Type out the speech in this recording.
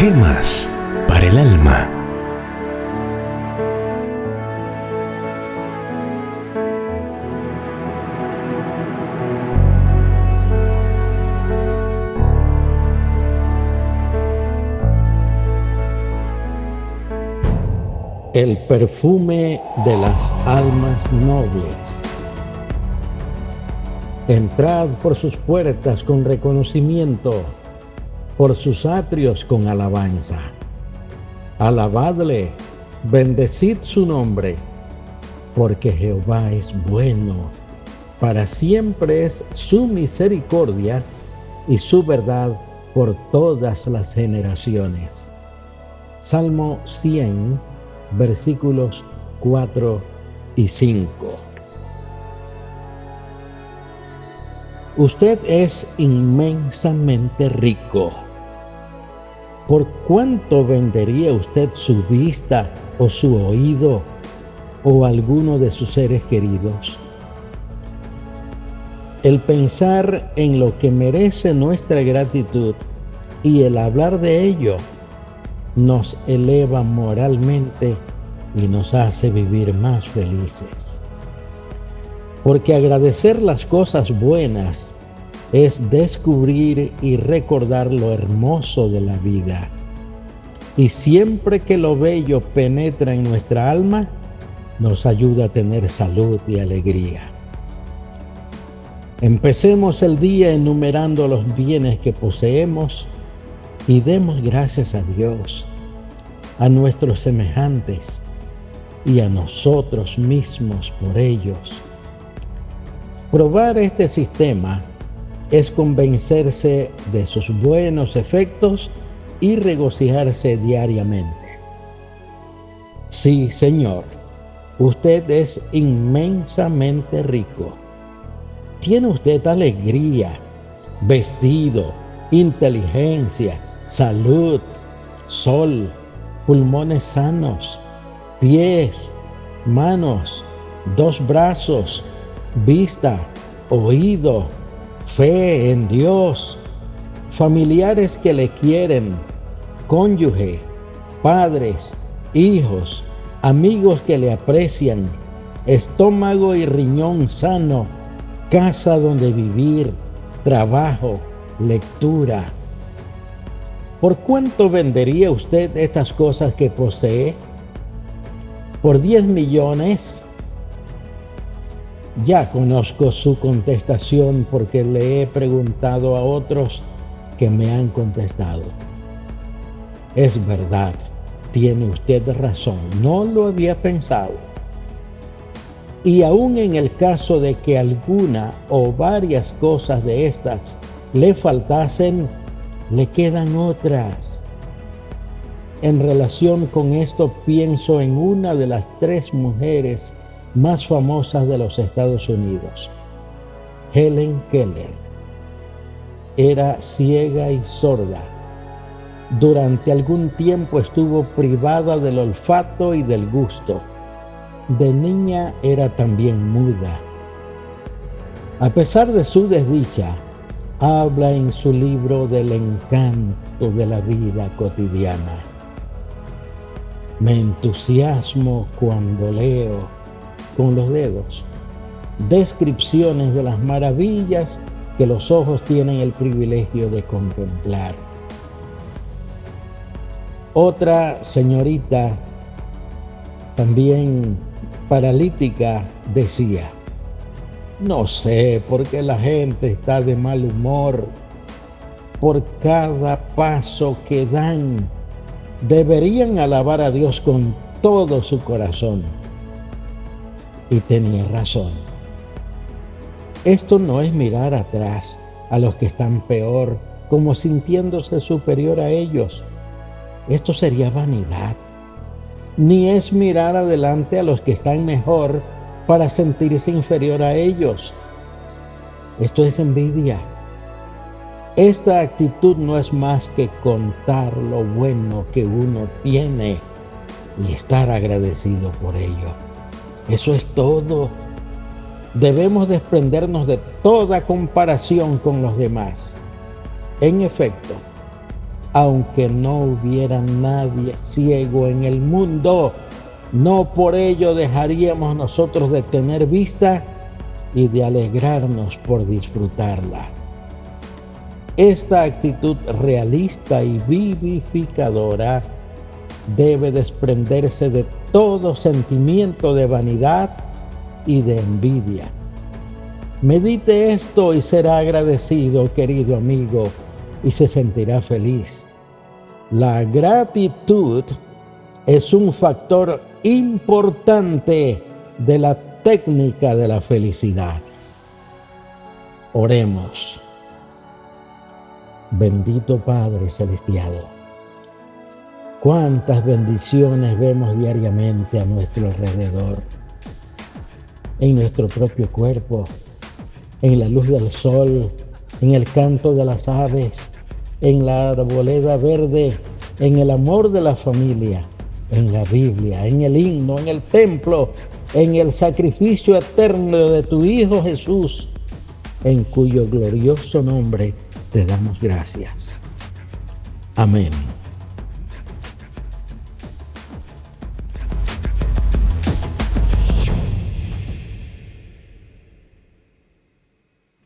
Gemas para el alma. El perfume de las almas nobles. Entrad por sus puertas con reconocimiento por sus atrios con alabanza. Alabadle, bendecid su nombre, porque Jehová es bueno, para siempre es su misericordia y su verdad por todas las generaciones. Salmo 100, versículos 4 y 5. Usted es inmensamente rico ¿por cuánto vendería usted su vista o su oído o alguno de sus seres queridos? El pensar en lo que merece nuestra gratitud y el hablar de ello nos eleva moralmente y nos hace vivir más felices. Porque agradecer las cosas buenas es descubrir y recordar lo hermoso de la vida. Y siempre que lo bello penetra en nuestra alma, nos ayuda a tener salud y alegría. Empecemos el día enumerando los bienes que poseemos y demos gracias a Dios, a nuestros semejantes y a nosotros mismos por ellos. Probar este sistema es convencerse de sus buenos efectos y regocijarse diariamente. Sí, Señor, usted es inmensamente rico. Tiene usted alegría, vestido, inteligencia, salud, sol, pulmones sanos, pies, manos, dos brazos, vista, oído, fe en Dios, familiares que le quieren, cónyuge, padres, hijos, amigos que le aprecian, estómago y riñón sano, casa donde vivir, trabajo, lectura. ¿Por cuánto vendería usted estas cosas que posee? ¿Por 10 millones? Ya conozco su contestación porque le he preguntado a otros que me han contestado. Es verdad, tiene usted razón, no lo había pensado. Y aún en el caso de que alguna o varias cosas de estas le faltasen, le quedan otras. En relación con esto pienso en una de las tres mujeres más famosas de los Estados Unidos, Helen Keller. Era ciega y sorda. Durante algún tiempo estuvo privada del olfato y del gusto. De niña era también muda. A pesar de su desdicha, habla en su libro del encanto de la vida cotidiana. Me entusiasmo cuando leo con los dedos descripciones de las maravillas que los ojos tienen el privilegio de contemplar. Otra señorita, también paralítica, decía, no sé por qué la gente está de mal humor por cada paso que dan. Deberían alabar a Dios con todo su corazón y tenía razón. Esto no es mirar atrás a los que están peor, como sintiéndose superior a ellos. Esto sería vanidad. Ni es mirar adelante a los que están mejor para sentirse inferior a ellos. Esto es envidia. Esta actitud no es más que contar lo bueno que uno tiene y estar agradecido por ello. Eso es todo. Debemos desprendernos de toda comparación con los demás. En efecto, aunque no hubiera nadie ciego en el mundo. No por ello dejaríamos nosotros de tener vista y de alegrarnos por disfrutarla. Esta actitud realista y vivificadora debe desprenderse de todo sentimiento de vanidad y de envidia. Medite esto y será agradecido, querido amigo, y se sentirá feliz. La gratitud es un factor importante de la técnica de la felicidad. Oremos. Bendito Padre Celestial, cuántas bendiciones vemos diariamente a nuestro alrededor, en nuestro propio cuerpo, en la luz del sol, en el canto de las aves, en la arboleda verde, en el amor de la familia, en la Biblia, en el himno, en el templo, en el sacrificio eterno de tu Hijo Jesús, en cuyo glorioso nombre te damos gracias. Amén.